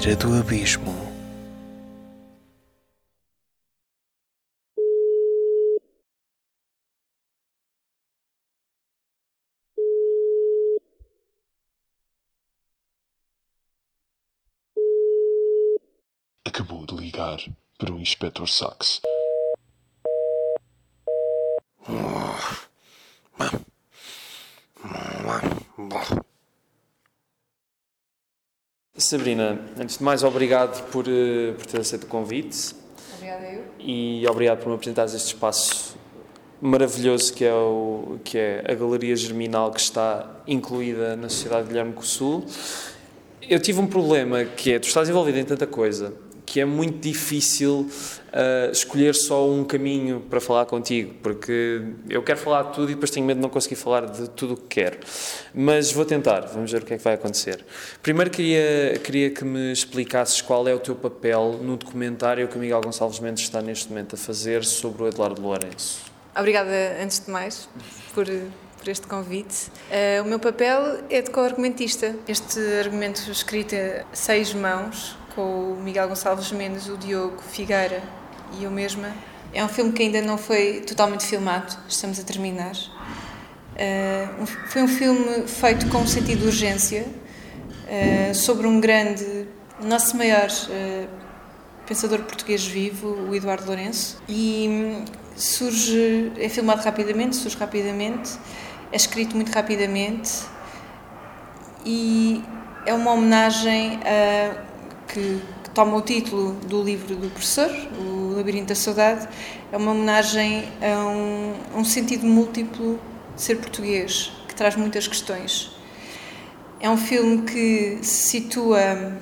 beira do abismo. Acabou de ligar para o Inspector Sax. Sabrina, antes de mais, obrigado por, eh, por ter aceito o convite Obrigada eu. e obrigado por me apresentares este espaço maravilhoso que é, o, que é a Galeria Germinal que está incluída na Sociedade de Guilherme Sul. Eu tive um problema que é, tu estás envolvido em tanta coisa que é muito difícil uh, escolher só um caminho para falar contigo, porque eu quero falar de tudo e depois tenho medo de não conseguir falar de tudo o que quero. Mas vou tentar, vamos ver o que é que vai acontecer. Primeiro queria, queria que me explicasses qual é o teu papel no documentário que o Miguel Gonçalves Mendes está neste momento a fazer sobre o Eduardo Lourenço. Obrigada, antes de mais, por, por este convite. Uh, o meu papel é de co-argumentista. Este argumento escrito a seis mãos, com o Miguel Gonçalves Mendes, o Diogo Figueira e eu mesma. É um filme que ainda não foi totalmente filmado, estamos a terminar. Uh, foi um filme feito com um sentido de urgência uh, sobre um grande, nosso maior uh, pensador português vivo, o Eduardo Lourenço, e hum, surge, é filmado rapidamente, surge rapidamente, é escrito muito rapidamente e é uma homenagem a que, que, toma o título do livro do professor, O Labirinto da Saudade, é uma homenagem a um, a um sentido múltiplo de ser português, que traz muitas questões. É um filme que se situa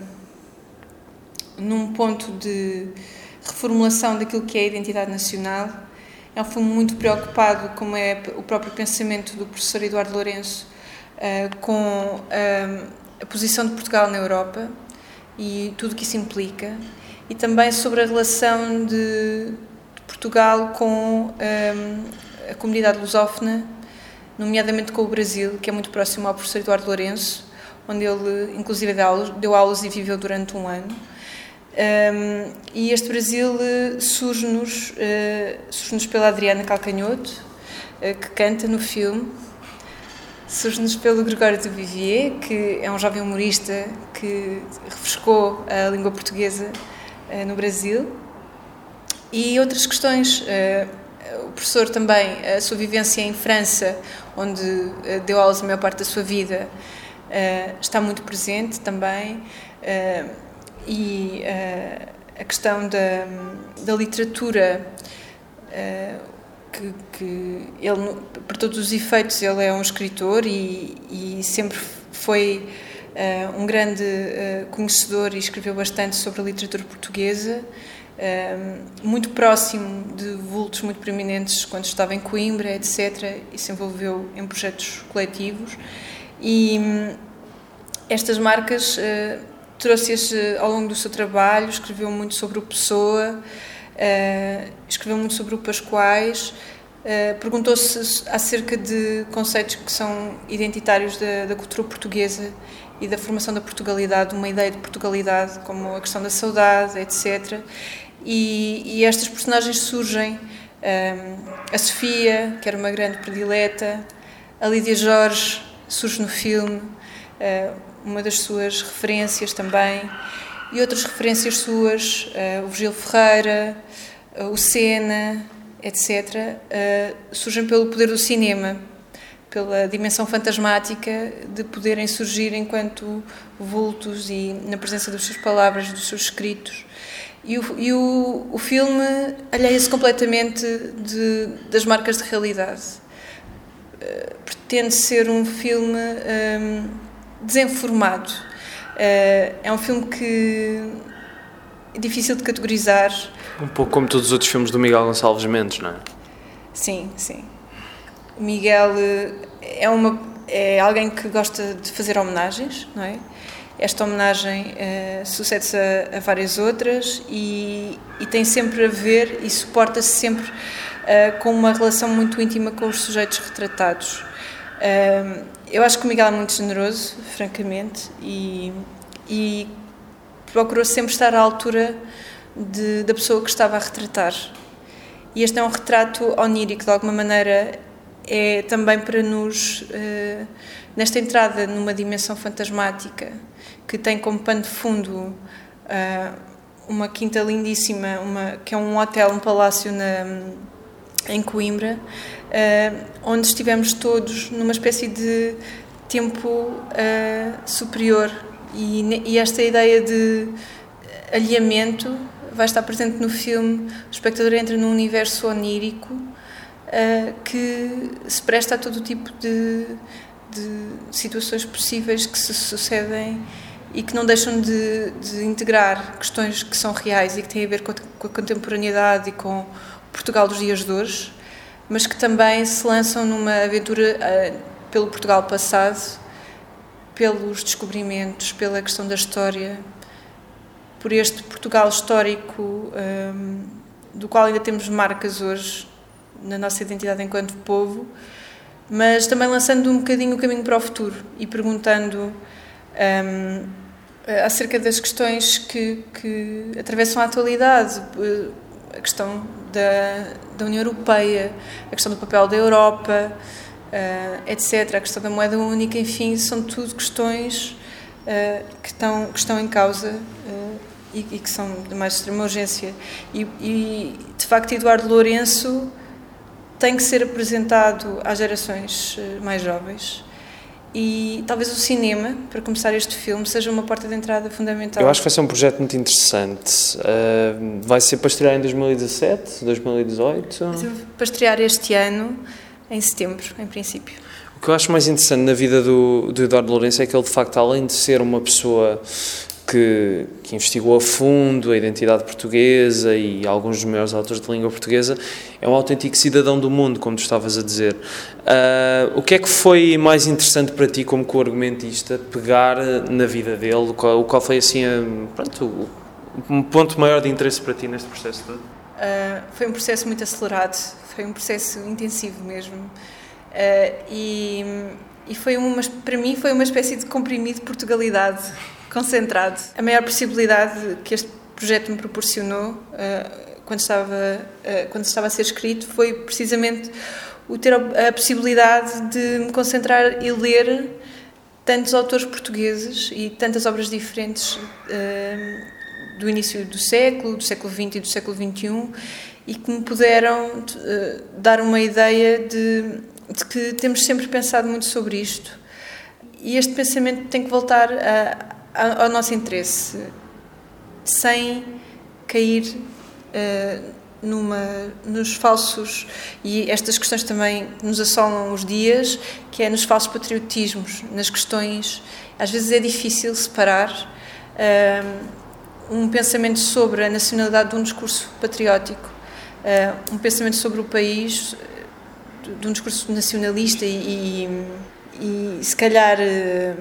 num ponto de reformulação daquilo que é a identidade nacional. É um filme muito preocupado, como é o próprio pensamento do professor Eduardo Lourenço, uh, com uh, a posição de Portugal na Europa e tudo que isso implica, e também sobre a relação de, de Portugal com um, a comunidade lusófona, nomeadamente com o Brasil, que é muito próximo ao professor Eduardo Lourenço, onde ele, inclusive, deu aulas, deu aulas e viveu durante um ano. Um, e este Brasil uh, surge-nos uh, surge pela Adriana Calcanhoto, uh, que canta no filme, surge-nos pelo Gregório de Vivier, que é um jovem humorista que refrescou a língua portuguesa uh, no Brasil, e outras questões. Uh, o professor também, a sua vivência em França, onde uh, deu aulas a maior parte da sua vida, está muito presente também, e a questão da, da literatura que, que ele, por todos os efeitos, ele é um escritor e, e sempre foi uh, um grande uh, conhecedor e escreveu bastante sobre a literatura portuguesa, uh, muito próximo de vultos muito preeminentes quando estava em Coimbra, etc., e se envolveu em projetos coletivos. E um, estas marcas trouxe-as ao longo do seu trabalho, escreveu muito sobre o Pessoa. Uh, escreveu muito sobre o Pascoais, uh, perguntou-se acerca de conceitos que são identitários da, da, cultura portuguesa e da formação da Portugalidade, uma ideia de Portugalidade, como a questão da saudade, etc. E, e estas personagens surgem, uh, a Sofia, que era uma grande predileta, a Lídia Jorge surge no filme, uma das suas referências também, e outras referências suas, uh, o Virgílio Ferreira, uh, o Sena, etc., uh, surgem pelo poder do cinema, pela dimensão fantasmática de poderem surgir enquanto vultos e na presença das suas palavras, dos seus escritos. E o, e o, o filme alheia-se completamente de, das marcas de realidade. pretende ser um filme um, desenformado Uh, é um filme que é difícil de categorizar. Um pouco como todos os outros filmes do Miguel Gonçalves Mendes, não é? Sim, sim. O Miguel eh, é, uma, é alguém que gosta de fazer homenagens, não é? Esta homenagem uh, sucede-se a, a, várias outras e, e, tem sempre a ver e suporta-se sempre uh, com uma relação muito íntima com os sujeitos retratados. Uh, eu acho que o Miguel é muito generoso, francamente, e, e procurou sempre estar à altura de, da pessoa que estava a retratar. E este é um retrato onírico, de alguma maneira, é também para nos, uh, nesta entrada numa dimensão fantasmática, que tem como pano de fundo uh, uma quinta lindíssima, uma, que é um hotel, um palácio na, em Coimbra, uh, onde estivemos todos numa espécie de tempo superior. E, e esta ideia de alinhamento vai estar presente no filme. O espectador entra num universo onírico uh, que se presta a todo tipo de, de, situações possíveis que se sucedem e que não deixam de, de, integrar questões que são reais e que têm a ver com a, com a contemporaneidade e com Portugal dos dias de hoje, mas que também se lançam numa aventura uh, pelo Portugal passado, pelos descobrimentos, pela questão da história, por este Portugal histórico um, do qual ainda temos marcas hoje na nossa identidade enquanto povo, mas também lançando um bocadinho o caminho para o futuro e perguntando um, acerca das questões que, que atravessam a atualidade, a questão da, da União Europeia, a questão do papel da Europa, uh, etc., a questão da moeda única, enfim, são tudo questões uh, que, estão, que estão em causa uh, e, e, que são de mais extrema urgência. E, e, de facto, Eduardo Lourenço tem que ser apresentado às gerações mais jovens. E talvez o cinema, para começar este filme, seja uma porta de entrada fundamental. Eu acho que vai ser um projeto muito interessante. Uh, vai ser para estrear em 2017, 2018? Vai ser para estrear este ano, em setembro, em princípio. O que eu acho mais interessante na vida do, do Eduardo Lourenço é que ele, de facto, além de ser uma pessoa que, que, investigou a fundo a identidade portuguesa e alguns dos maiores autores de língua portuguesa, é um autêntico cidadão do mundo, como tu estavas a dizer. Uh, o que é que foi mais interessante para ti como co-argumentista pegar na vida dele? Qual, qual foi assim, pronto, um ponto maior de interesse para ti neste processo todo? Uh, foi um processo muito acelerado, foi um processo intensivo mesmo. Uh, e, e foi uma, para mim foi uma espécie de comprimido Portugalidade concentrado. A maior possibilidade que este projeto me proporcionou uh, quando, estava, uh, quando estava a ser escrito foi precisamente o ter a, possibilidade de me concentrar e ler tantos autores portugueses e tantas obras diferentes uh, do início do século, do século XX e do século XXI e que me puderam dar uma ideia de, de que temos sempre pensado muito sobre isto e este pensamento tem que voltar a, ao nosso interesse, sem cair uh, numa, nos falsos, e estas questões também nos assolam os dias, que é nos falsos patriotismos, nas questões. Às vezes é difícil separar uh, um pensamento sobre a nacionalidade de um discurso patriótico, uh, um pensamento sobre o país de um discurso nacionalista e, e, e se calhar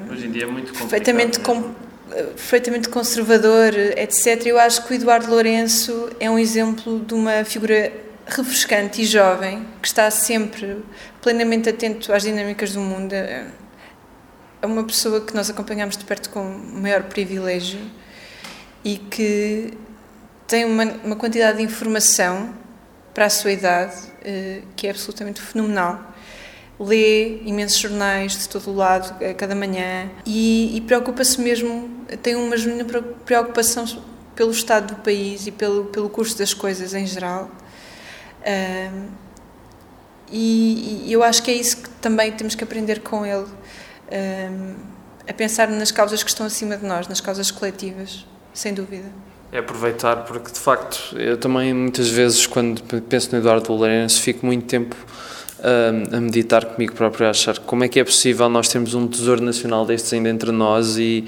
hoje em dia é muito perfeitamente com, perfeitamente conservador, etc. Eu acho que o Eduardo Lourenço é um exemplo de uma figura refrescante e jovem que está sempre plenamente atento às dinâmicas do mundo. É uma pessoa que nós acompanhamos de perto com maior privilégio e que tem uma, uma quantidade de informação para a sua idade eh, que é absolutamente fenomenal lê imensos jornais de todo o lado, a cada manhã, e, e preocupa-se mesmo, tem uma genuína preocupação pelo estado do país e pelo, pelo curso das coisas em geral. E, e, eu acho que é isso que também temos que aprender com ele, a pensar nas causas que estão acima de nós, nas causas coletivas, sem dúvida. É aproveitar, porque de facto, eu também muitas vezes, quando penso no Eduardo Lourenço, fico muito tempo a, a meditar comigo próprio, a achar como é que é possível nós termos um tesouro nacional destes ainda entre nós e,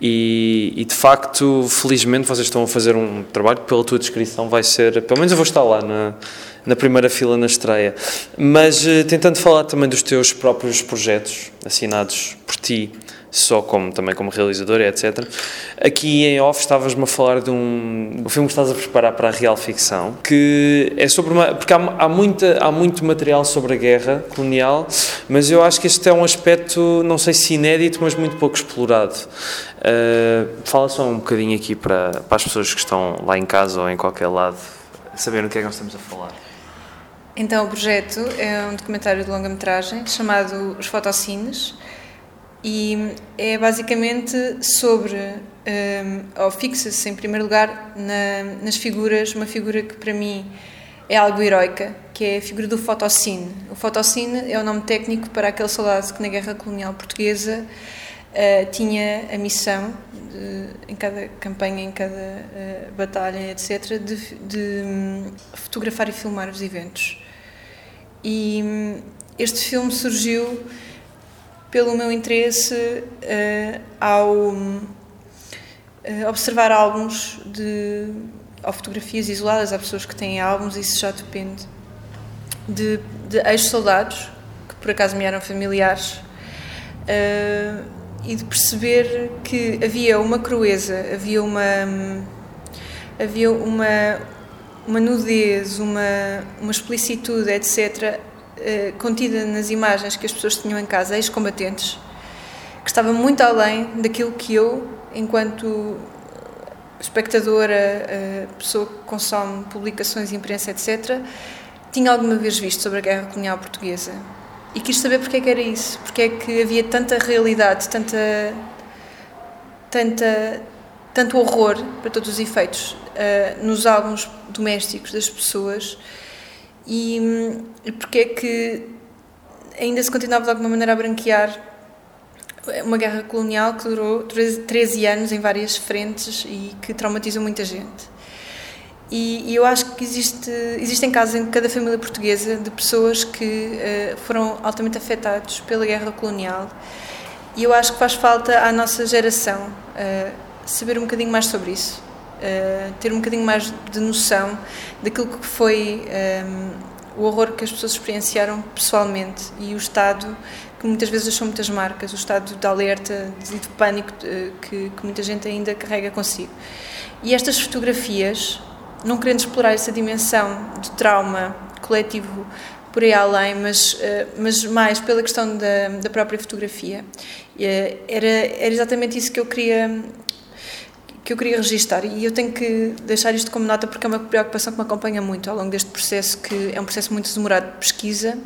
e, e, de facto, felizmente vocês estão a fazer um trabalho que pela tua descrição vai ser, pelo menos eu vou estar lá na, na primeira fila na estreia. Mas uh, tentando falar também dos teus próprios projetos assinados por ti, só como também como realizador, etc. Aqui em off estavas-me a falar de um, um filme que estás a preparar para a real ficção, que é sobre uma, porque há, há, muita, há muito material sobre a guerra colonial, mas eu acho que este é um aspecto, não sei se inédito, mas muito pouco explorado. Uh, fala só um bocadinho aqui para, para as pessoas que estão lá em casa ou em qualquer lado, saberem o que é que nós estamos a falar. Então, o projeto é um documentário de longa-metragem chamado Os Fotocines e é basicamente sobre, um, ou fixa-se em primeiro lugar na, nas figuras, uma figura que para mim é algo heroica, que é a figura do fotocine. O fotocine é o nome técnico para aquele soldado que na Guerra Colonial Portuguesa uh, tinha a missão, de, em cada campanha, em cada uh, batalha, etc., de, de um, fotografar e filmar os eventos. E um, este filme surgiu pelo meu interesse uh, ao uh, observar álbuns de ou fotografias isoladas, há pessoas que têm álbuns, isso já depende de, de ex-soldados que por acaso me eram familiares uh, e de perceber que havia uma crueza, havia uma havia uma uma nudez, uma uma explicitude, etc eh, contida nas imagens que as pessoas tinham em casa, ex-combatentes, que estava muito além daquilo que eu, enquanto espectadora, uh, pessoa que consome publicações, imprensa, etc., tinha alguma vez visto sobre a guerra colonial portuguesa. E quis saber porque é que era isso, porque é que havia tanta realidade, tanta, tanta, tanto horror, para todos os efeitos, uh, nos álbuns domésticos das pessoas e, e porque é que ainda se continuava de alguma maneira a branquear uma guerra colonial que durou 13 anos em várias frentes e que traumatizou muita gente. E, e eu acho que existe, existem casos em cada família portuguesa de pessoas que uh, foram altamente afetados pela guerra colonial e eu acho que faz falta à nossa geração uh, saber um bocadinho mais sobre isso. Uh, ter um bocadinho mais de noção daquilo que foi um, ehm, o horror que as pessoas experienciaram pessoalmente e o estado que muitas vezes deixou muitas marcas, o estado de alerta e de pânico que, que, muita gente ainda carrega consigo. E estas fotografias, não querendo explorar essa dimensão de trauma coletivo por aí além, mas, eh, mas mais pela questão da, da própria fotografia, eh, era, era exatamente isso que eu queria que eu queria registar. E eu tenho que deixar isto como nota porque é uma preocupação que me acompanha muito ao longo deste processo, que é um processo muito demorado de pesquisa,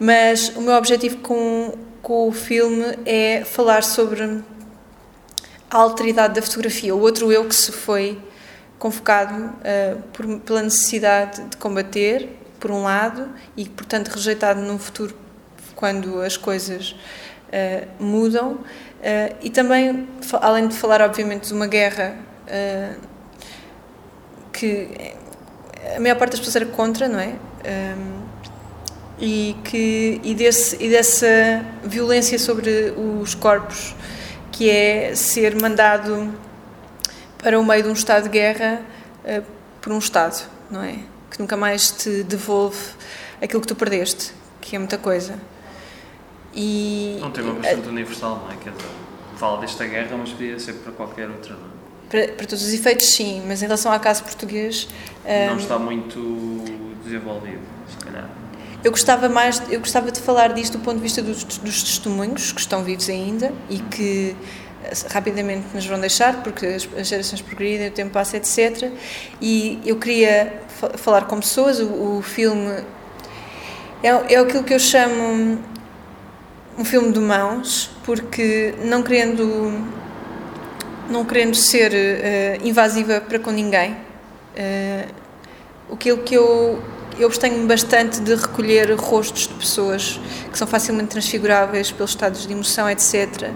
mas o meu objetivo com, com o filme é falar sobre a alteridade da fotografia, o outro eu que se foi convocado uh, por, pela necessidade de combater, por um lado, e portanto rejeitado num futuro quando as coisas uh, mudam, Uh, e também, além de falar, obviamente, de uma guerra uh, que a maior parte das pessoas era contra, não é? Ehm, e, que, e, desse, e dessa violência sobre os corpos, que é ser mandado para o meio de um estado de guerra uh, por um Estado, não é? Que nunca mais te devolve aquilo que tu perdeste, que é muita coisa. E, não tem uma bastante universal, não é? Quer dizer, fala desta guerra, mas podia ser para qualquer outra, não é? Para, para todos os efeitos, sim, mas em relação ao caso português. Não um, está muito desenvolvido, se calhar. Eu gostava mais, eu gostava de falar disto do ponto de vista dos, dos testemunhos que estão vivos ainda e que eh, rapidamente nos vão deixar porque as, as gerações progridem, o tempo passa, etc. E eu queria falar com pessoas. O, o filme é, é aquilo que eu chamo um filme de mãos, porque não querendo não querendo ser uh, invasiva para com ninguém, uh, aquilo que eu eu abstenho bastante de recolher rostos de pessoas que são facilmente transfiguráveis pelos estados de emoção, etc.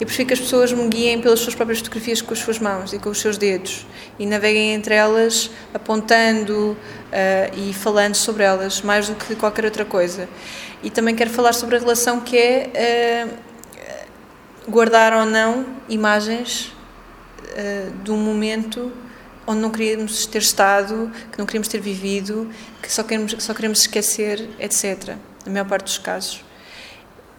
E prefiro que as pessoas me guiem pelas suas próprias fotografias com as suas mãos e com os seus dedos e naveguem entre elas apontando uh, e falando sobre elas mais do que qualquer outra coisa. E também quero falar sobre a relação que é uh, guardar ou não imagens uh, de um momento onde não queríamos ter estado, que não queríamos ter vivido, que só queremos, só queremos esquecer, etc. Na maior parte dos casos.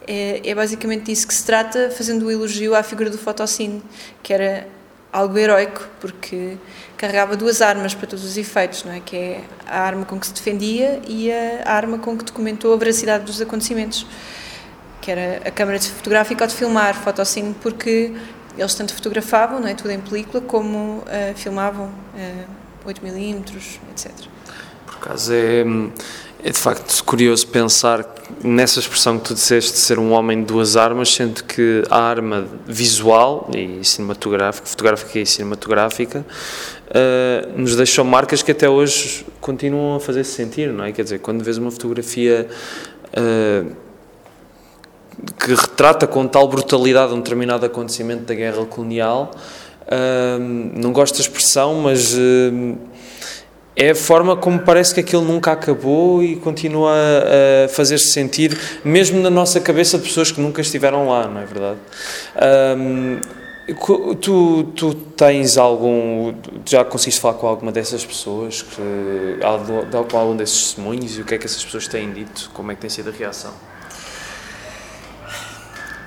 É, é basicamente disso que se trata, fazendo o elogio à figura do Fotocine, que era algo heroico, porque carregava duas armas para todos os efeitos, não é? Que é a arma com que se defendia e a arma com que documentou a veracidade dos acontecimentos, que era a câmara fotográfica ou de filmar, fotocine, porque eles tanto fotografavam, não é, tudo em película, como uh, filmavam uh, 8mm, etc. Por acaso é, é de facto curioso pensar nessa expressão que tu disseste de ser um homem de duas armas, sendo que a arma visual e cinematográfica, fotográfica e cinematográfica, uh, nos deixou marcas que até hoje continuam a fazer-se sentir, não é? Quer dizer, quando vês uma fotografia uh, que retrata com tal brutalidade um determinado acontecimento da guerra colonial, uh, não gosto da expressão, mas é a forma como parece que aquilo nunca acabou e continua a, fazer-se sentir, mesmo na nossa cabeça, de pessoas que nunca estiveram lá, não é verdade? Um, tu, tu tens algum. Já conseguiste falar com alguma dessas pessoas, que, com algum desses testemunhos e o que é que essas pessoas têm dito? Como é que tem sido a reação?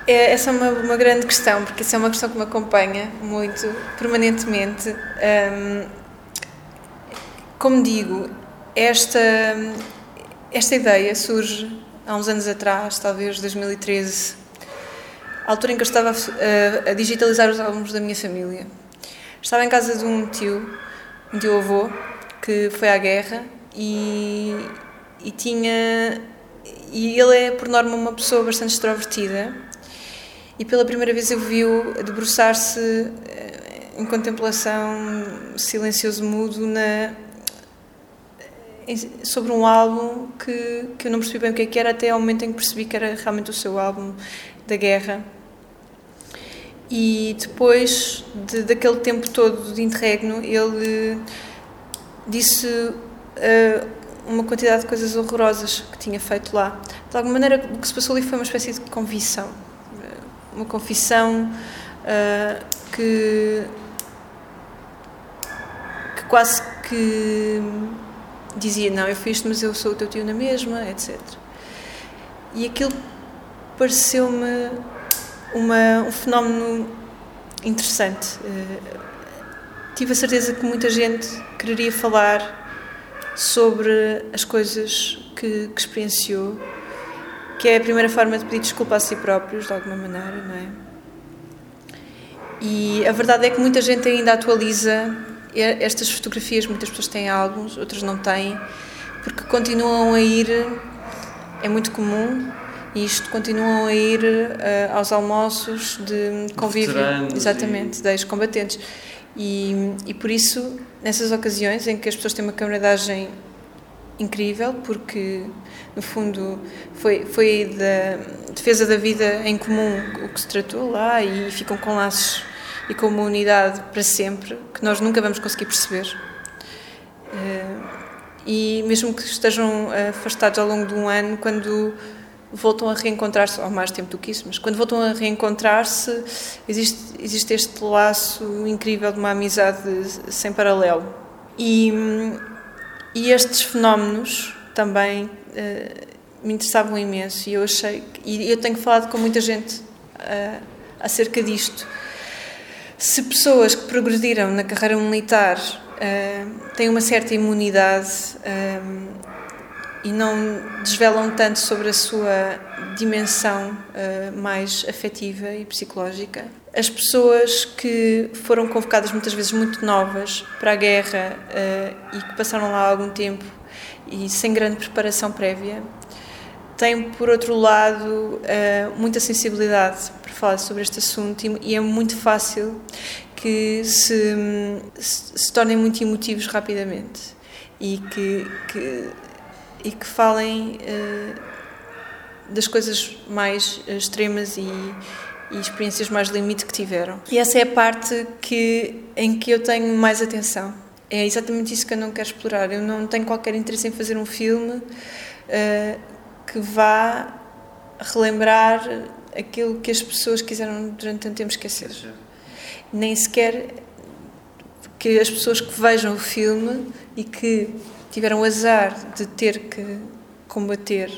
É, essa é uma, uma grande questão, porque essa é uma questão que me acompanha muito, permanentemente. Um, como digo, esta, esta ideia surge há uns anos atrás, talvez 2013, a altura em que eu estava a, a, digitalizar os álbuns da minha família. Estava em casa de um tio, um tio avô, que foi à guerra e, e tinha. E ele é, por norma, uma pessoa bastante extrovertida. E pela primeira vez eu vi-o debruçar-se eh, em contemplação, silencioso, mudo, na, sobre um álbum que, que eu não percebi bem o que, é que era até ao momento em que percebi que era realmente o seu álbum da guerra. E depois de, daquele tempo todo de interregno, ele disse uh, uma quantidade de coisas horrorosas que tinha feito lá. De alguma maneira, o que se passou ali foi uma espécie de confissão. Uma confissão uh, que, que quase que dizia: Não, eu fiz isto, mas eu sou o teu tio na mesma, etc. E aquilo pareceu-me um fenómeno interessante. Uh, tive a certeza que muita gente quereria falar sobre as coisas que, que, experienciou, que é a primeira forma de pedir desculpa a si próprios, de alguma maneira, não é? E a verdade é que muita gente ainda atualiza estas fotografias, muitas pessoas têm álbuns, outras não têm, porque continuam a ir, é muito comum, e isto continuam a ir uh, aos almoços de convívio, exatamente, e... de ex-combatentes. E, e por isso, nessas ocasiões em que as pessoas têm uma camaradagem incrível, porque no fundo foi, foi da defesa da vida em comum o que se tratou lá e ficam com laços e com uma unidade para sempre que nós nunca vamos conseguir perceber. Eh, e mesmo que estejam afastados ao longo de um ano, quando voltam a reencontrar-se, ou mais tempo do que isso, mas quando voltam a reencontrar-se, existe, existe este laço incrível de uma amizade sem paralelo. E, e estes fenómenos também uh, me interessavam imenso e eu achei, e eu tenho falado com muita gente uh, acerca disto, se pessoas que progrediram na carreira militar uh, têm uma certa imunidade uh, e não desvelam tanto sobre a sua dimensão uh, mais afetiva e psicológica, as pessoas que foram convocadas muitas vezes muito novas para a guerra e que passaram lá algum tempo e sem grande preparação prévia, têm, por outro lado, muita sensibilidade falar sobre este assunto e, é muito fácil que se, se, tornem muito emotivos rapidamente e que, que e que falem uh, das coisas mais extremas e, e, experiências mais limite que tiveram. E essa é a parte que, em que eu tenho mais atenção. É exatamente isso que eu não quero explorar. Eu não tenho qualquer interesse em fazer um filme uh, que vá relembrar aquilo que as pessoas quiseram durante tanto tempo esquecer. Nem sequer que as pessoas que vejam o filme e que tiveram o azar de ter que combater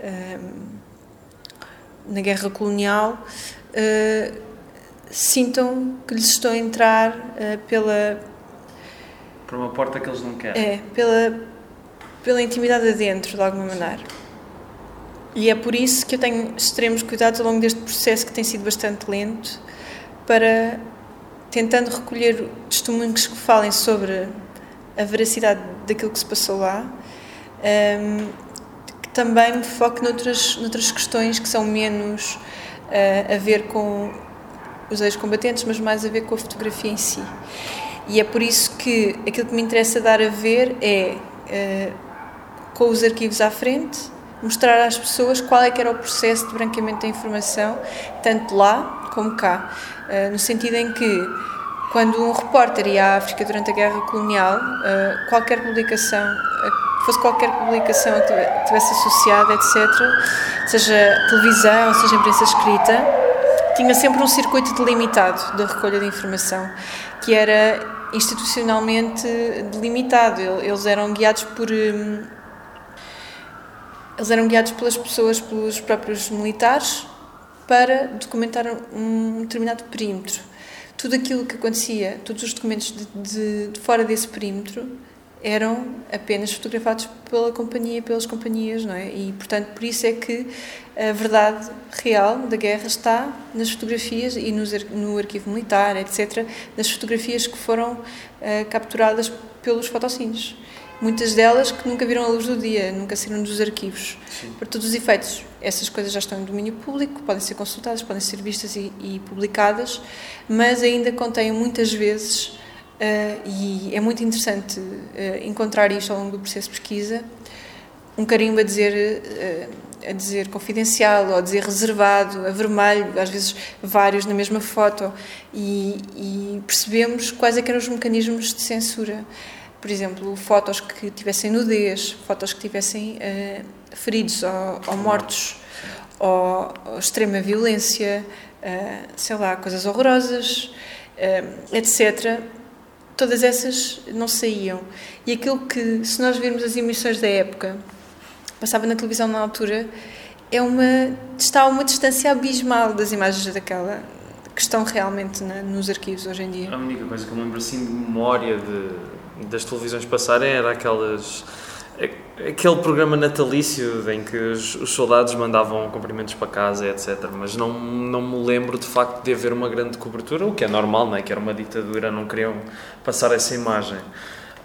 um, na guerra colonial uh, sintam que lhes estou a entrar uh, pela por uma porta que eles não querem. É pela pela intimidade adentro de alguma maneira e é por isso que eu tenho extremos cuidados ao longo deste processo que tem sido bastante lento para tentando recolher testemunhos que falem sobre a veracidade daquilo que se passou lá um, que também me foque noutras, noutras questões que são menos uh, a ver com os ex-combatentes, mas mais a ver com a fotografia em si. E é por isso que aquilo que me interessa dar a ver é, uh, com os arquivos à frente, mostrar às pessoas qual é que era o processo de branqueamento da informação, tanto lá como cá. Uh, no sentido em que, quando um repórter ia à África durante a Guerra Colonial, uh, qualquer publicação, fosse qualquer publicação que tivesse associada, etc., seja televisão, seja imprensa escrita, tinha sempre um circuito delimitado da recolha de informação, que era institucionalmente delimitado. Eles eram guiados por hum, eles eram guiados pelas pessoas, pelos próprios militares, para documentar um determinado perímetro. Tudo aquilo que acontecia, todos os documentos de, de, de fora desse perímetro, eram apenas fotografados pela companhia, pelas companhias, não é? E, portanto, por isso é que a verdade real da guerra está nas fotografias e nos, no arquivo militar, etc., nas fotografias que foram uh, capturadas pelos fotocines muitas delas que nunca viram a luz do dia, nunca saíram dos arquivos. Sim. Para todos os efeitos, essas coisas já estão em domínio público, podem ser consultadas, podem ser vistas e, e publicadas, mas ainda contêm muitas vezes, uh, e é muito interessante uh, encontrar isto ao longo do processo de pesquisa, um carimbo a dizer. Uh, a dizer confidencial ou a dizer reservado, a vermelho, às vezes vários na mesma foto, e, e percebemos quais é eram os mecanismos de censura por exemplo, fotos que tivessem nudez, fotos que tivessem uh, feridos ou, ou mortos, ou, ou, extrema violência, uh, sei lá, coisas horrorosas, uh, etc. Todas essas não saíam. E aquilo que, se nós virmos as emissões da época, passava na televisão na altura, é uma, está a uma distância abismal das imagens daquela, que estão realmente na, nos arquivos hoje em dia. A única coisa que eu lembro assim de memória de das televisões passarem era aquelas aquele programa natalício em que os, os, soldados mandavam cumprimentos para casa, etc. Mas não, não me lembro de facto de haver uma grande cobertura, o que é normal, não é? Que era uma ditadura, não queriam passar essa imagem.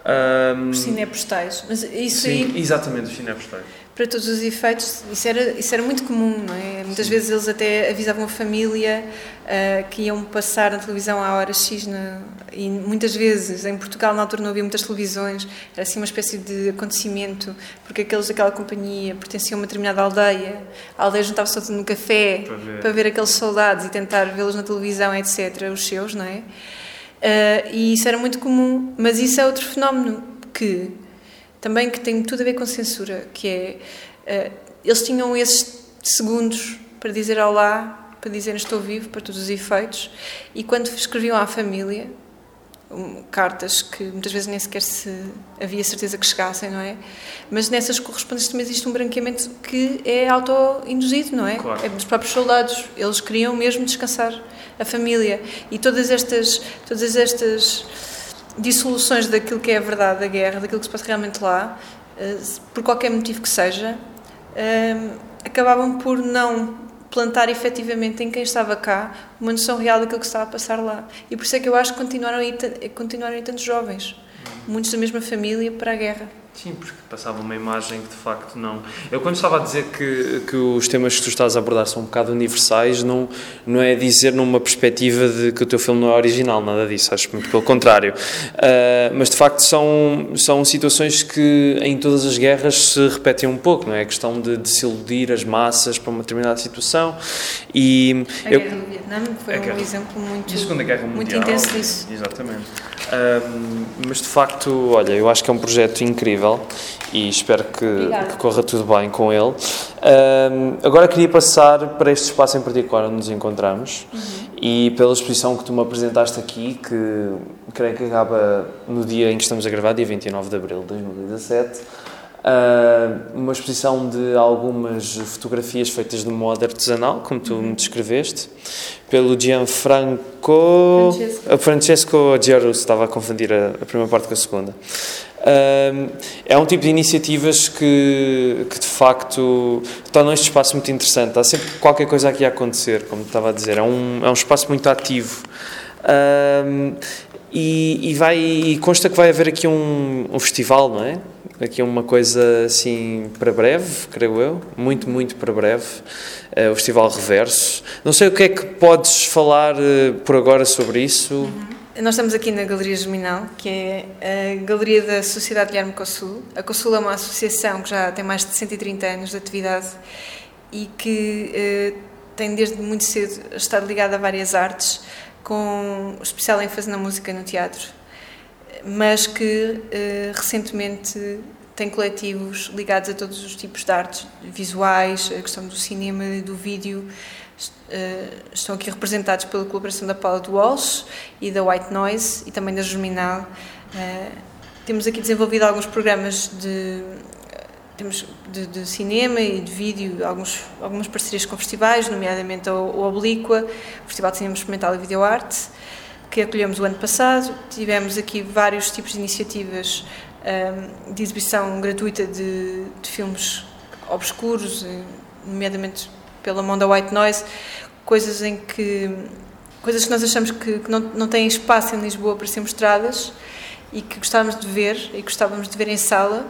Um, os cinepostais. Mas isso sim, aí... exatamente, os cinepostais para todos os efeitos, isso era, isso era muito comum, não é? Muitas Sim. vezes eles até avisavam a família uh, que iam passar na televisão à hora X, na, e muitas vezes, em Portugal, na altura não havia muitas televisões, era assim uma espécie de acontecimento, porque aqueles daquela companhia pertenciam a uma determinada aldeia, a aldeia juntava-se toda no café para ver. para ver aqueles soldados e tentar vê-los na televisão, etc., os seus, não é? Uh, e isso era muito comum, mas isso é outro fenómeno que também que tem tudo a ver com censura, que é uh, eles tinham esses segundos para dizer olá, para dizer estou vivo, para todos os efeitos, e quando escreviam à família, um, cartas que muitas vezes nem sequer se havia certeza que chegassem, não é? Mas nessas correspondências também existe um branqueamento que é auto-induzido, não é? Claro. É dos próprios soldados. Eles queriam mesmo descansar a família. E todas estas, todas estas dissoluções daquilo que é a verdade da guerra, daquilo que se passa realmente lá, eh, por qualquer motivo que seja, eh, acabavam por não plantar efetivamente em quem estava cá uma noção real daquilo que estava a passar lá. E por isso é que eu acho que continuaram a ir, continuaram a ir tantos jovens, muitos da mesma família, para a guerra. Sim, porque passava uma imagem que de facto não. Eu, quando estava a dizer que, que os temas que tu estás a abordar são um bocado universais, não, não é dizer numa perspectiva de que o teu filme não é original, nada disso, acho muito pelo contrário. Uh, mas de facto são, são situações que em todas as guerras se repetem um pouco, não é? A questão de, de se iludir as massas para uma determinada situação. E a eu, Guerra do Vietnã foi um guerra, exemplo muito, e a Segunda Guerra Mundial, muito intenso disso. Exatamente. Um, mas de facto, olha, eu acho que é um projeto incrível incrível e espero que, que corra tudo bem com ele. Ahm, agora queria passar para este espaço em particular onde nos encontramos e pela exposição que tu me apresentaste aqui, que creio que acaba no dia em que estamos a gravar, dia 29 de abril de 2017. Ah, uma exposição de algumas fotografias feitas de modo artesanal, como tu me descreveste, pelo Gianfranco Francesco. Francesco Giarrusso, estava a confundir a, a primeira parte com a segunda. É um tipo de iniciativas que, que de facto tornam este espaço muito interessante. Há sempre qualquer coisa aqui a acontecer, como estava a dizer. É um, é um espaço muito ativo. Ah, e, e vai, e consta que vai haver aqui um, um festival, não é? Aqui uma coisa assim para breve, creio eu, muito, muito para breve, é o Festival Reverso. Não sei o que é que podes falar eh, por agora sobre isso. Nós estamos aqui na Galeria Germinal, que é a Galeria da Sociedade Guilherme Consul. A Consul é uma associação que já tem mais de 130 anos de atividade e que eh, tem desde muito cedo estado ligada a várias artes, com especial ênfase na música e no teatro, mas que eh, recentemente tem coletivos ligados a todos os tipos de artes visuais, a questão do cinema e do vídeo, eh, estão aqui representados pela colaboração da Paula do Walsh e da White Noise e também da Germinal. Eh, temos aqui desenvolvido alguns programas de, temos de, de cinema e de vídeo, alguns, algumas parcerias com festivais, nomeadamente o, o Oblíqua, o Festival de Cinema Experimental e Videoarte, que acolhemos o ano passado. Tivemos aqui vários tipos de iniciativas um, de exibição gratuita de, de filmes obscuros, nomeadamente pela mão da White Noise, coisas em que coisas que nós achamos que, que não, não têm espaço em Lisboa para ser mostradas e que gostávamos de ver e gostávamos de ver em sala.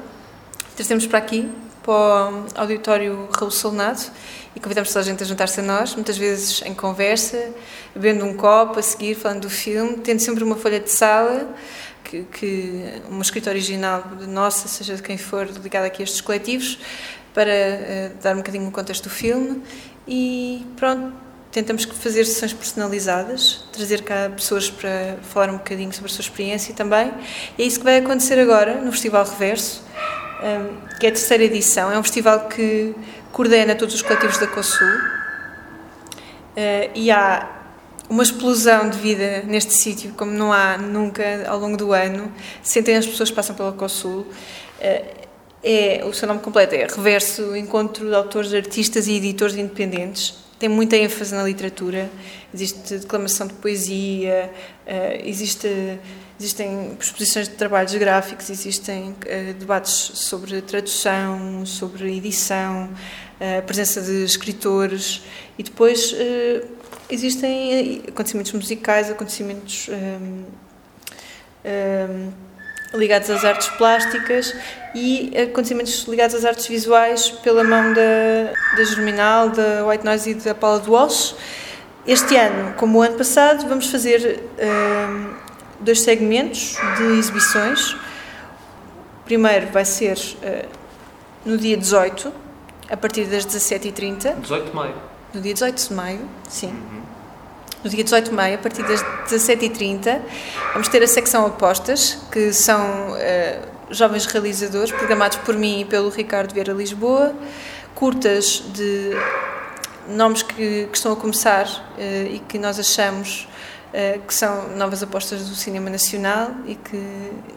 Trazemos para aqui, para o auditório Raul Solnado e convidamos toda a gente a juntar-se a nós, muitas vezes em conversa, bebendo um copo, a seguir, falando do filme, tendo sempre uma folha de sala, que, que uma escrita original nossa, seja de quem for, ligada aqui a estes coletivos, para eh, dar um bocadinho o contexto do filme e pronto, tentamos fazer sessões personalizadas, trazer cá pessoas para falar um bocadinho sobre a sua experiência também. E é isso que vai acontecer agora no Festival Reverso, um, que é a terceira edição. É um festival que coordena todos os coletivos da COSUL uh, e há uma explosão de vida neste sítio, como não há nunca ao longo do ano. Centenas de pessoas passam pela COSUL. Uh, é, o seu nome completo é Reverso Encontro de Autores, Artistas e Editores Independentes. Tem muita ênfase na literatura, existe declamação de poesia, uh, existe, existem exposições de trabalhos gráficos, existem uh, debates sobre tradução, sobre edição, a presença de escritores e depois existem acontecimentos musicais, acontecimentos um, um, ligados às artes plásticas e acontecimentos ligados às artes visuais pela mão da, da Germinal, da White Noise e da Paula do Walsh. Este ano, como o ano passado, vamos fazer um, dois segmentos de exibições. O primeiro vai ser uh, no dia 18, a partir das 17h30. 18 de maio. No dia 18 de maio, sim. No dia 18 de maio, a partir das 17h30, vamos ter a secção Apostas, que são uh, jovens realizadores, programados por mim e pelo Ricardo Vieira Lisboa, curtas de nomes que, que estão a começar uh, e que nós achamos que são novas apostas do cinema nacional e que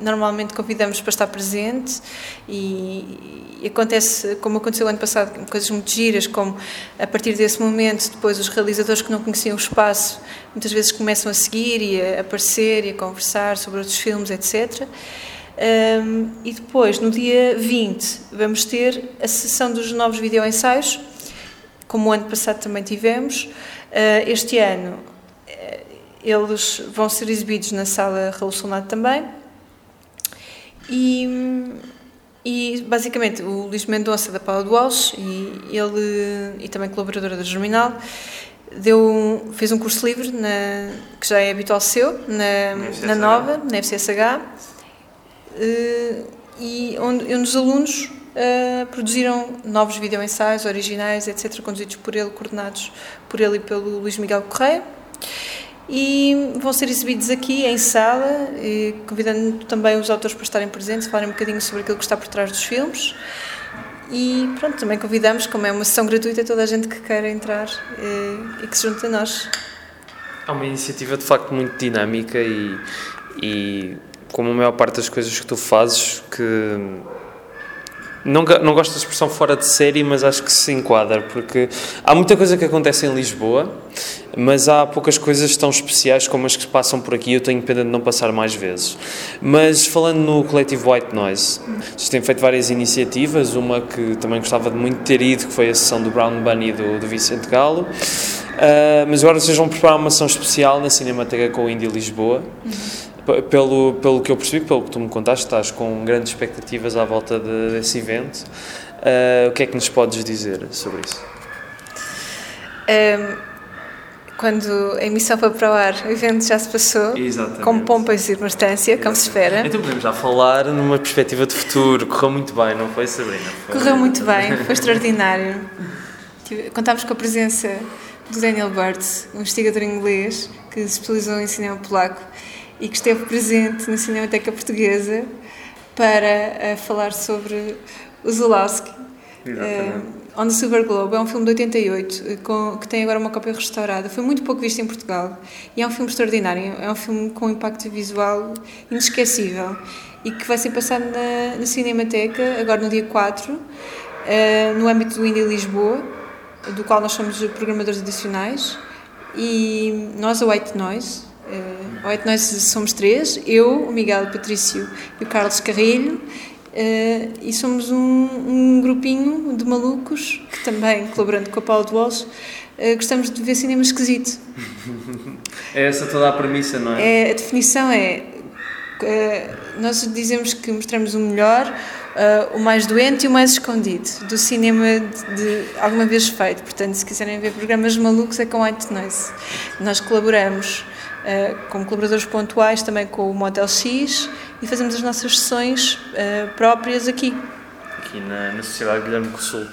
normalmente convidamos para estar presente e, e acontece, como aconteceu ano passado, coisas muito giras, como a partir desse momento, depois os realizadores que não conheciam o espaço, muitas vezes começam a seguir e a aparecer e a conversar sobre outros filmes, etc., um, e depois, no dia 20, vamos ter a sessão dos novos videoensaios, como o ano passado também tivemos. Uh, este ano, eles vão ser exibidos na sala Raul Solnado também. E, e, basicamente, o Luís Mendonça, da Paula do Walsh, e ele, e também colaboradora da Germinal, deu, fez um curso livre, na, que já é habitual seu, na, na Nova, na FCSH, Uh, e onde, onde, os alunos uh, produziram novos videoensaios originais, etc., conduzidos por ele, coordenados por ele e pelo Luís Miguel Correia. E vão ser exibidos aqui em sala, convidando também os autores para estarem presentes, falarem um bocadinho sobre aquilo que está por trás dos filmes. E pronto, também convidamos, como é uma sessão gratuita, toda a gente que queira entrar e que se junte a nós. É uma iniciativa de facto muito dinâmica e, e como a maior parte das coisas que tu fazes, que não, não gosto da expressão fora de série, mas acho que se enquadra, porque há muita coisa que acontece em Lisboa, mas há poucas coisas tão especiais como as que passam por aqui. Eu tenho pena de não passar mais vezes. Mas falando no coletivo White Noise, vocês têm feito várias iniciativas, uma que também gostava de muito ter ido, que foi a sessão do Brown Bunny do, do Vicente Galo. Uh, mas agora vocês vão preparar uma ação especial na Cinemateca com o Indie Lisboa. Uhum pelo, pelo que eu percebi, pelo que tu me contaste, estás com grandes expectativas à volta de, desse evento. Uh, o que é que nos podes dizer sobre isso? Um, quando a emissão foi para o ar, o evento já se passou Exatamente. com pompa e circunstância, como se espera. Então podemos já falar numa perspectiva de futuro. Correu muito bem, não foi, Sabrina? Foi... Correu muito bem, foi extraordinário. Contámos com a presença do Daniel Bird, um investigador inglês que se especializou em cinema polaco e que esteve presente na Cinemateca Portuguesa para uh, falar sobre o Zulawski. Uh, On the Silver Globe é um filme de 88 eh, com, que tem agora uma cópia restaurada. Foi muito pouco visto em Portugal e é um filme extraordinário. É um filme com um impacto visual inesquecível e que vai ser passado na, na Cinemateca agora no dia 4, uh, no âmbito do Indie Lisboa, do qual nós somos programadores adicionais. E nós, a White Noise, Uh, nós somos três, eu, o Miguel, Patrício e o Carlos Carrilho, uh, e somos um, um, grupinho de malucos que também, colaborando com a Paula de Walsh, uh, gostamos de ver cinema esquisito. É essa toda a premissa, não é? é a definição é, nós dizemos que mostramos o melhor, o mais doente e o mais escondido do cinema de, de, alguma vez feito. Portanto, se quiserem ver programas malucos é com White Noise. Nós colaboramos como colaboradores pontuais também com o Motel X e fazemos as nossas sessões uh, próprias aqui. Aqui na, na Sociedade Guilherme Consul.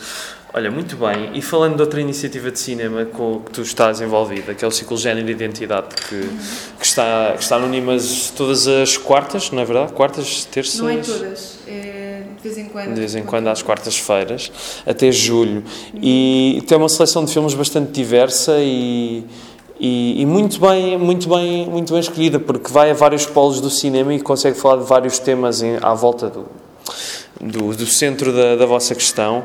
Olha, muito bem. E falando de outra iniciativa de cinema com que tu estás envolvida, que é o Ciclo Género e Identidade, que, que, está, que está no Nimas todas as quartas, não é verdade? Quartas, terças? Não é todas. É de vez em quando. De vez em quando, às quartas-feiras, até julho. E tem uma seleção de filmes bastante diversa e e, e, muito bem muito bem muito bem escolhida porque vai a vários polos do cinema e consegue falar de vários temas em, à volta do, do, do centro da, da, vossa questão.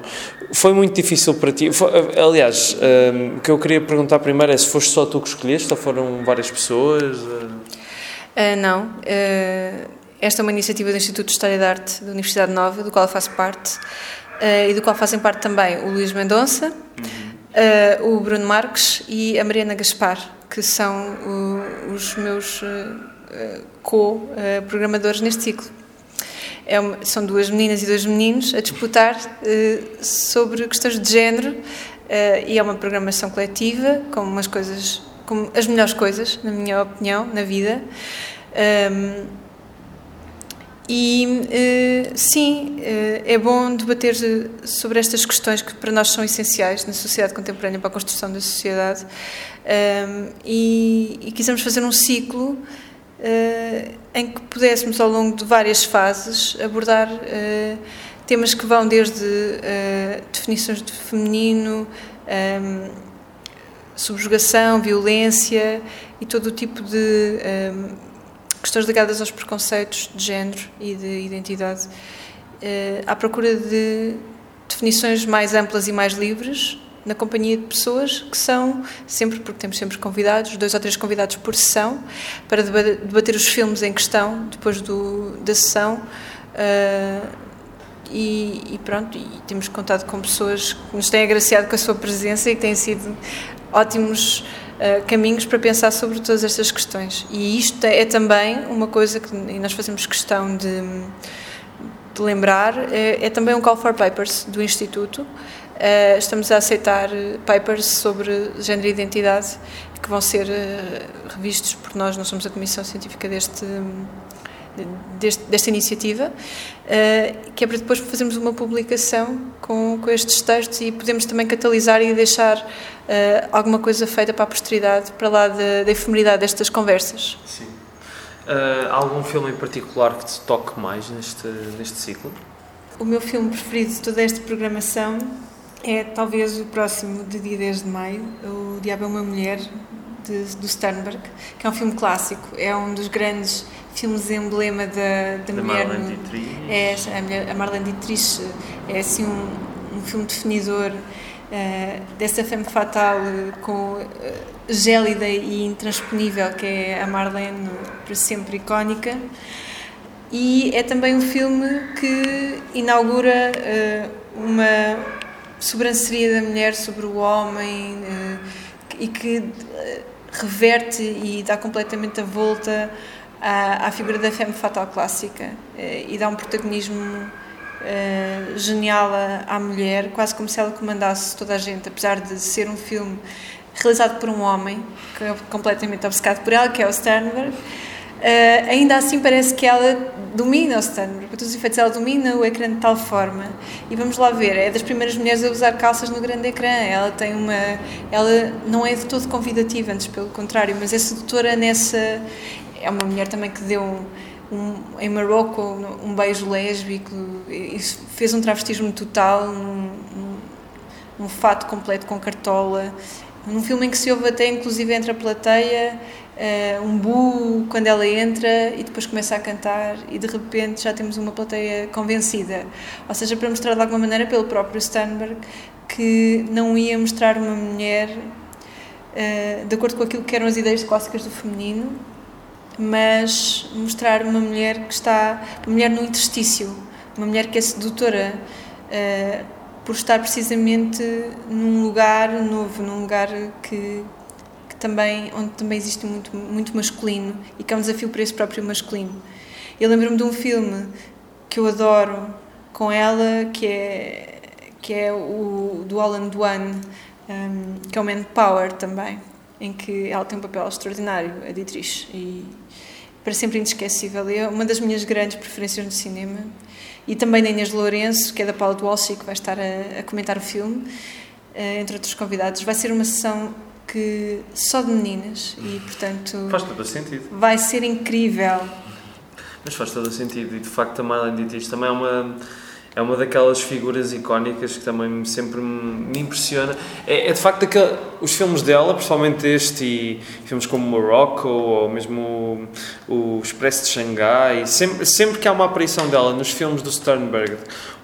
Foi muito difícil para ti. Foi, aliás um, o que eu queria perguntar primeiro é se foste só tu que escolheste ou foram várias pessoas uh, não. Uh, esta é uma iniciativa do Instituto de História da Arte da Universidade Nova do qual eu faço parte uh, e do qual fazem parte também o Luís Mendonça uhum uh, o Bruno Marques e a Mariana Gaspar, que são uh, os meus uh, co-programadores neste ciclo. É uma, são duas meninas e dois meninos a disputar sobre questões de género e é uma programação coletiva com umas coisas, com as melhores coisas, na minha opinião, na vida. Um, e uh, sim, uh, é bom debater sobre estas questões que para nós são essenciais na sociedade contemporânea, para a construção da sociedade. E, e, quisemos fazer um ciclo em que pudéssemos, ao longo de várias fases, abordar temas que vão desde definições de feminino, subjugação, violência e todo o tipo de. Questões ligadas aos preconceitos de género e de identidade, uh, à procura de definições mais amplas e mais livres, na companhia de pessoas que são, sempre, porque temos sempre convidados, dois ou três convidados por sessão, para debater os filmes em questão, depois do, da sessão. Uh, e, e, pronto, e temos contado com pessoas que nos têm agraciado com a sua presença e que têm sido ótimos uh, caminhos para pensar sobre todas estas questões. E isto é também uma coisa que nós fazemos questão de, de lembrar, é, é, também um call for papers do Instituto. Uh, estamos a aceitar papers sobre género e identidade que vão ser revistos por nós, nós somos a comissão científica deste, deste, desta iniciativa, uh, que é para depois fazermos uma publicação com, com estes textos e podemos também catalisar e deixar uh, alguma coisa feita para a posteridade, para lá da, da efemeridade destas conversas. Sim. Uh, há algum filme em particular que te toque mais neste, neste ciclo? O meu filme preferido de toda esta programação é talvez o próximo, de dia 10 de maio, O Diabo é uma Mulher, de, do Sternberg, que é um filme clássico, é um dos grandes filmes emblema da, da, da mulher. Marlene Dietrich. É, a, mulher, a Marlene Dietrich é assim um, um filme definidor uh, dessa femme fatal uh, com uh, gélida e intransponível que é a Marlene, para sempre icónica. E é também um filme que inaugura uma sobranceria da mulher sobre o homem e que reverte e dá completamente a volta à, à figura da femme fatal clássica eh, e dá um protagonismo uh, genial à, à, mulher, quase como se ela comandasse toda a gente, apesar de ser um filme realizado por um homem que é completamente obcecado por ela, que é o Sternberg. Uh, ainda assim parece que ela domina o Sternberg, para todos os efeitos ela domina o ecrã de tal forma e vamos lá ver, é das primeiras mulheres a usar calças no grande ecrã ela tem uma, ela não é de todo convidativa, antes pelo contrário mas é sedutora nessa é uma mulher também que deu um, em Marrocos um beijo lésbico e fez um travestismo total um, um, um fato completo com cartola num filme em que se ouve até inclusive entre a plateia uh, um bu quando ela entra e depois começa a cantar e de repente já temos uma plateia convencida. Ou seja, para mostrar de alguma maneira pelo próprio Sternberg que não ia mostrar uma mulher uh, de acordo com aquilo que eram as ideias clássicas do feminino, mas mostrar uma mulher que está, uma mulher no interstício, uma mulher que é sedutora. Uh, por estar precisamente num lugar novo, num lugar que, que também, onde também existe muito, muito masculino e que é um desafio para esse próprio masculino. Eu lembro-me de um filme que eu adoro com ela, que é, que é o do Holland One, um, que é o Manpower também, em que ela tem um papel extraordinário, a Dietrich, e para sempre inesquecível. É uma das minhas grandes preferências no cinema. E também da Inês Lourenço, que é da Paula Walsh, que vai estar a, a comentar o filme, uh, entre outros convidados. Vai ser uma sessão que só de meninas e portanto faz todo o sentido vai ser incrível mas faz todo o sentido e de facto a Marlene Dietrich também é uma é uma daquelas figuras icónicas que também sempre me impressiona. É, é de facto aquele, os filmes dela, principalmente este e filmes como Morocco ou mesmo o, o Expresso de Xangai, sempre, sempre que há uma aparição dela nos filmes do Sternberg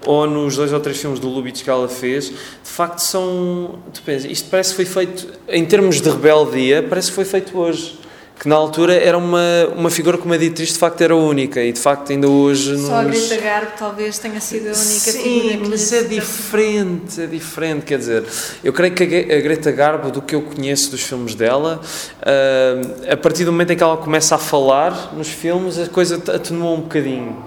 ou nos dois ou três filmes do Lubitsch que ela fez, de facto são. Tu pensas, isto parece que foi feito, em termos de rebeldia, parece que foi feito hoje que na altura era uma, uma figura como a Dietrich de facto era única e de facto ainda hoje Só a Greta Garbo talvez tenha sido a única Sim, figura mas é diferente, é diferente, quer dizer, eu creio que a Greta Garbo, do que eu conheço dos filmes dela, uh, a partir do momento em que ela começa a falar nos filmes, a coisa atenuou um bocadinho.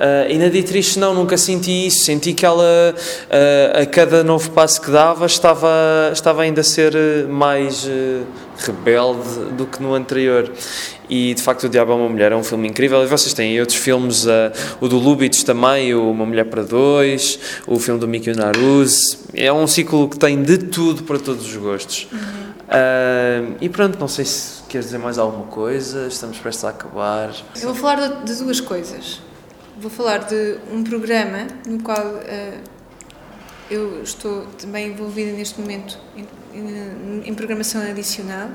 Uh, e na Dietrich não, nunca senti isso. Senti que ela, uh, a cada novo passo que dava, estava, estava ainda a ser mais uh, rebelde do que no anterior. E de facto, O Diabo é uma Mulher é um filme incrível. E vocês têm outros filmes, o do Lubitsch também, o Uma Mulher para Dois, o filme do Mickey Naruse. É um ciclo que tem de tudo para todos os gostos. Uhum. e pronto, não sei se queres dizer mais alguma coisa, estamos prestes a acabar. Eu vou falar de, de duas coisas vou falar de um programa no qual uh, eu estou também envolvida neste momento em, programação adicional,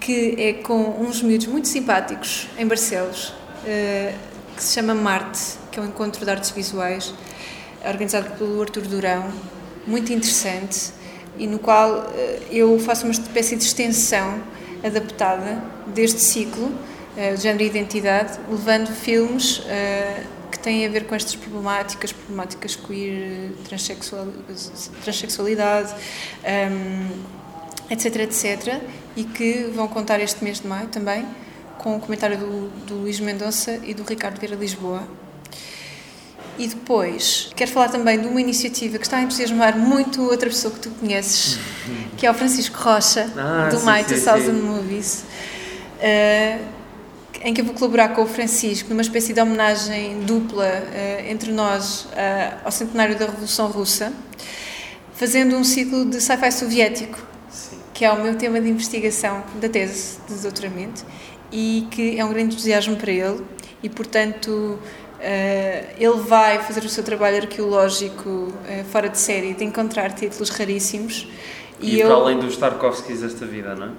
que é com uns miúdos muito simpáticos em Barcelos, uh, que se chama Marte, que é um encontro de artes visuais, organizado pelo Artur Durão, muito interessante, e no qual uh, eu faço uma espécie de extensão adaptada deste ciclo, de género e identidade, levando filmes que têm a ver com estas problemáticas, problemáticas queer, transexual, transexualidade, um, etc, etc, e que vão contar este mês de maio também, com o comentário do, do Luís Mendonça e do Ricardo Vieira Lisboa. E depois, quero falar também de uma iniciativa que está a entusiasmar muito outra pessoa que tu conheces, que é o Francisco Rocha, ah, do sim, My sim, 2000 sim. Movies. Uh, em que eu vou colaborar com o Francisco numa espécie de homenagem dupla uh, entre nós uh, ao centenário da Revolução Russa, fazendo um ciclo de sci-fi soviético, Sim. que é o meu tema de investigação da tese de doutoramento e que é um grande entusiasmo para ele e, portanto, Uh, ele vai fazer o seu trabalho arqueológico fora de série, de encontrar títulos raríssimos. E, e para eu... além dos Tarkovskis desta vida, não é?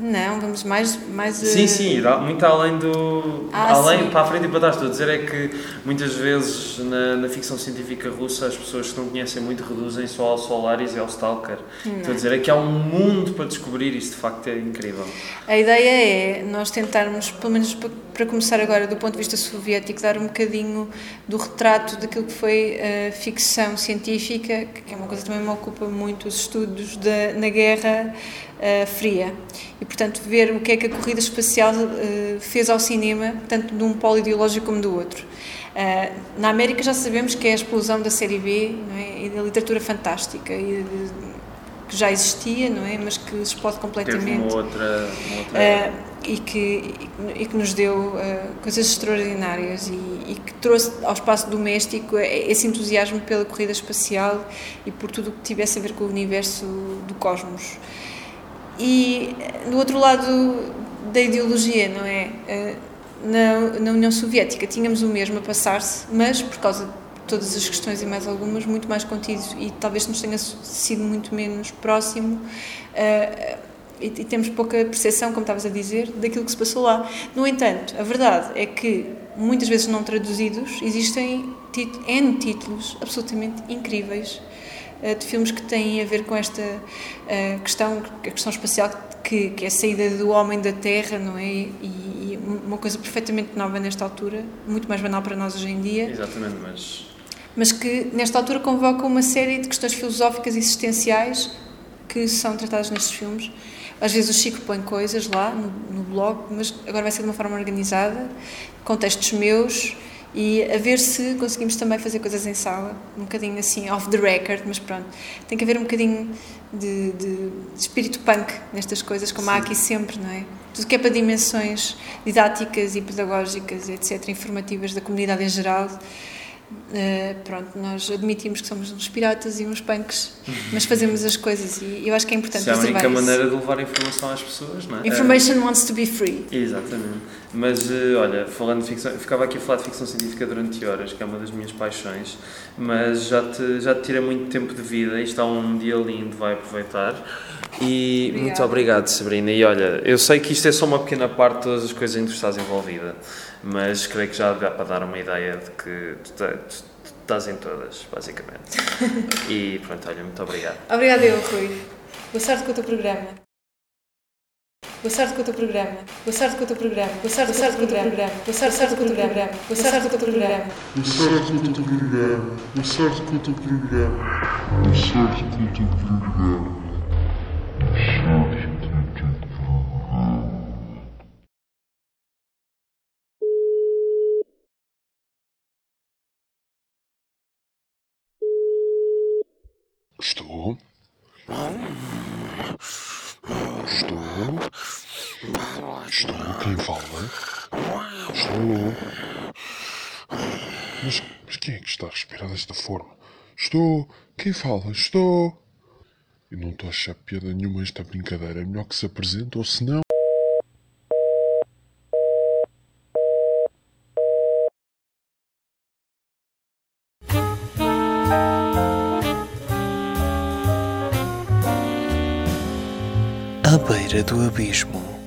Não, vamos mais. mais sim, uh... sim, muito além do. Ah, além, sim. para a frente e para trás. Estou a dizer é que muitas vezes na, na, ficção científica russa as pessoas que não conhecem muito reduzem só ao Solaris e ao Stalker. Não. Estou a dizer é que há um mundo para descobrir, isso de facto é incrível. A ideia é nós tentarmos, pelo menos para começar agora, do ponto de vista soviético, dar um bocadinho do retrato daquilo que foi a ficção científica, que é uma coisa que também me ocupa muito, os estudos da, na guerra uh, fria. E, portanto, ver o que é que a corrida espacial uh, fez ao cinema, tanto de um polo ideológico como do outro. Uh, na América já sabemos que é a explosão da série B é? e da literatura fantástica e que já existia, não é? Mas que se explode completamente. Teve uma outra, uma outra... e, que, e que nos deu coisas extraordinárias e, e, que trouxe ao espaço doméstico esse entusiasmo pela corrida espacial e por tudo o que tivesse a ver com o universo do cosmos. E do outro lado da ideologia, não é? Eh, na, na União Soviética tínhamos o mesmo a passar-se, mas por causa de todas as questões e mais algumas, muito mais contido e talvez nos tenha sido muito menos próximo. Uh, e, e, temos pouca percepção, como estavas a dizer, daquilo que se passou lá. No entanto, a verdade é que, muitas vezes não traduzidos, existem N títulos absolutamente incríveis eh, de filmes que têm a ver com esta uh, questão, a questão espacial, que, que é a saída do homem da Terra, não é? E, e, uma coisa perfeitamente nova nesta altura, muito mais banal para nós hoje em dia. Exatamente, mas. Mas que nesta altura convoca uma série de questões filosóficas e existenciais que são tratadas nestes filmes. Às vezes o Chico põe coisas lá no, no blog, mas agora vai ser de uma forma organizada, com textos meus e a ver se conseguimos também fazer coisas em sala, um bocadinho assim, off the record, mas pronto, tem que haver um bocadinho de, de, espírito punk nestas coisas, como Sim. há aqui sempre, não é? Tudo que é para dimensões didáticas e pedagógicas, etc., informativas da comunidade em geral, Uh, pronto, nós admitimos que somos uns piratas e uns punks, mas fazemos as coisas e eu acho que é importante isso. É a única maneira de levar informação às pessoas, não é? Information uh, wants to be free. Exatamente. Mas, uh, olha, falando de ficção, ficava aqui a falar de ficção científica durante horas, que é uma das minhas paixões, mas já te, já te tira muito tempo de vida e está um dia lindo, vai aproveitar. E Obrigada. muito obrigado, Sabrina. E olha, eu sei que isto é só uma pequena parte de todas as coisas em que tu estás envolvida mas creio que já dá para dar uma ideia de que tu, tu estás em todas, basicamente. e pronto, olha, muito obrigado. Obrigada eu, Rui. Boa sorte com o teu programa. Boa sorte com o teu programa. Boa sorte com o teu programa. Boa sorte, com o teu programa. Boa sorte com o teu programa. Boa sorte com o teu programa. Boa sorte com o teu programa. Boa sorte com o teu programa. Boa sorte com o teu programa. Estou. Estou. Estou. Quem fala? Estou. Mas, mas quem é que está a respirar desta forma? Estou. Quem fala? Estou. Eu não estou a achar piada nenhuma esta brincadeira. É melhor que se apresente ou se não. Do abismo.